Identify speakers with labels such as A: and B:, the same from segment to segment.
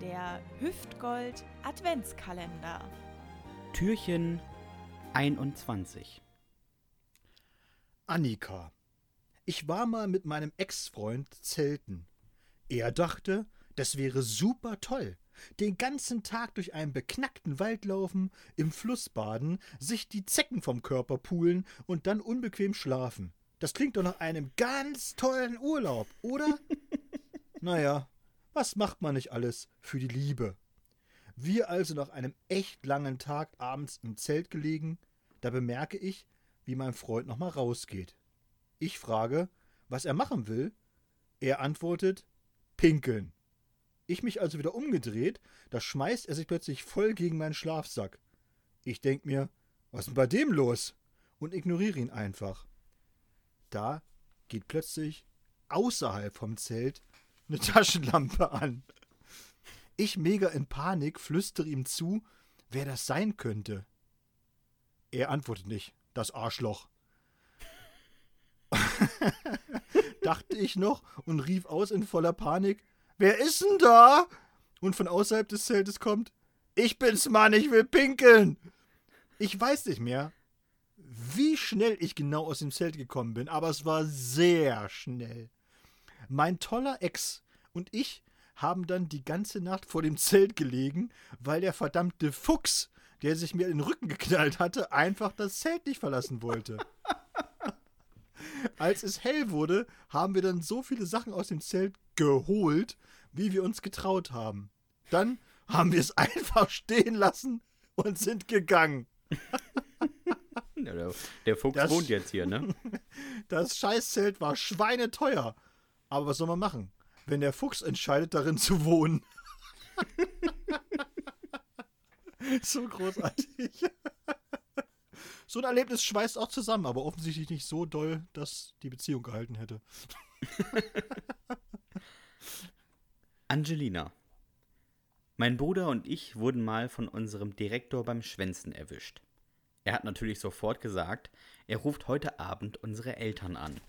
A: Der Hüftgold Adventskalender.
B: Türchen 21.
C: Annika. Ich war mal mit meinem Ex-Freund zelten. Er dachte, das wäre super toll. Den ganzen Tag durch einen beknackten Wald laufen, im Fluss baden, sich die Zecken vom Körper pulen und dann unbequem schlafen. Das klingt doch nach einem ganz tollen Urlaub, oder? naja, was macht man nicht alles für die Liebe? Wir also nach einem echt langen Tag abends im Zelt gelegen, da bemerke ich, wie mein Freund nochmal rausgeht. Ich frage, was er machen will. Er antwortet, pinkeln. Ich mich also wieder umgedreht, da schmeißt er sich plötzlich voll gegen meinen Schlafsack. Ich denk mir, was ist denn bei dem los? Und ignoriere ihn einfach. Da geht plötzlich außerhalb vom Zelt eine Taschenlampe an. Ich mega in Panik flüstere ihm zu, wer das sein könnte. Er antwortet nicht, das Arschloch. Dachte ich noch und rief aus in voller Panik: Wer ist denn da? Und von außerhalb des Zeltes kommt: Ich bin's, Mann, ich will pinkeln. Ich weiß nicht mehr, wie schnell ich genau aus dem Zelt gekommen bin, aber es war sehr schnell. Mein toller Ex und ich haben dann die ganze Nacht vor dem Zelt gelegen, weil der verdammte Fuchs, der sich mir in den Rücken geknallt hatte, einfach das Zelt nicht verlassen wollte. Als es hell wurde, haben wir dann so viele Sachen aus dem Zelt geholt, wie wir uns getraut haben. Dann haben wir es einfach stehen lassen und sind gegangen.
B: Der Fuchs
C: Das-
B: wohnt jetzt hier, ne?
C: Das Scheißzelt war schweineteuer. Aber was soll man machen, wenn der Fuchs entscheidet, darin zu wohnen? so großartig. So ein Erlebnis schweißt auch zusammen, aber offensichtlich nicht so doll, dass die Beziehung gehalten hätte.
B: Angelina. Mein Bruder und ich wurden mal von unserem Direktor beim Schwänzen erwischt. Er hat natürlich sofort gesagt, er ruft heute Abend unsere Eltern an.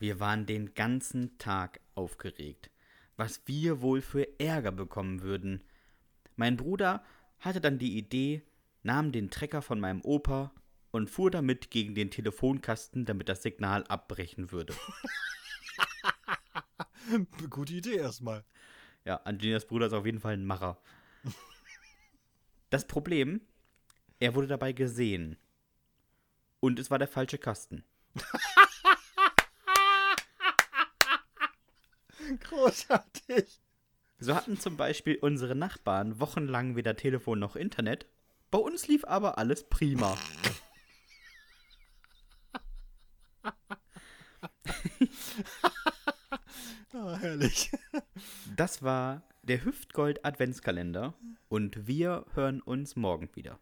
B: Wir waren den ganzen Tag aufgeregt, was wir wohl für Ärger bekommen würden. Mein Bruder hatte dann die Idee, nahm den Trecker von meinem Opa und fuhr damit gegen den Telefonkasten, damit das Signal abbrechen würde.
C: Gute Idee erstmal.
B: Ja, Angelinas Bruder ist auf jeden Fall ein Macher. Das Problem, er wurde dabei gesehen. Und es war der falsche Kasten.
C: Großartig.
B: So hatten zum Beispiel unsere Nachbarn wochenlang weder Telefon noch Internet. Bei uns lief aber alles prima.
C: Ah, herrlich.
B: Das war der Hüftgold Adventskalender und wir hören uns morgen wieder.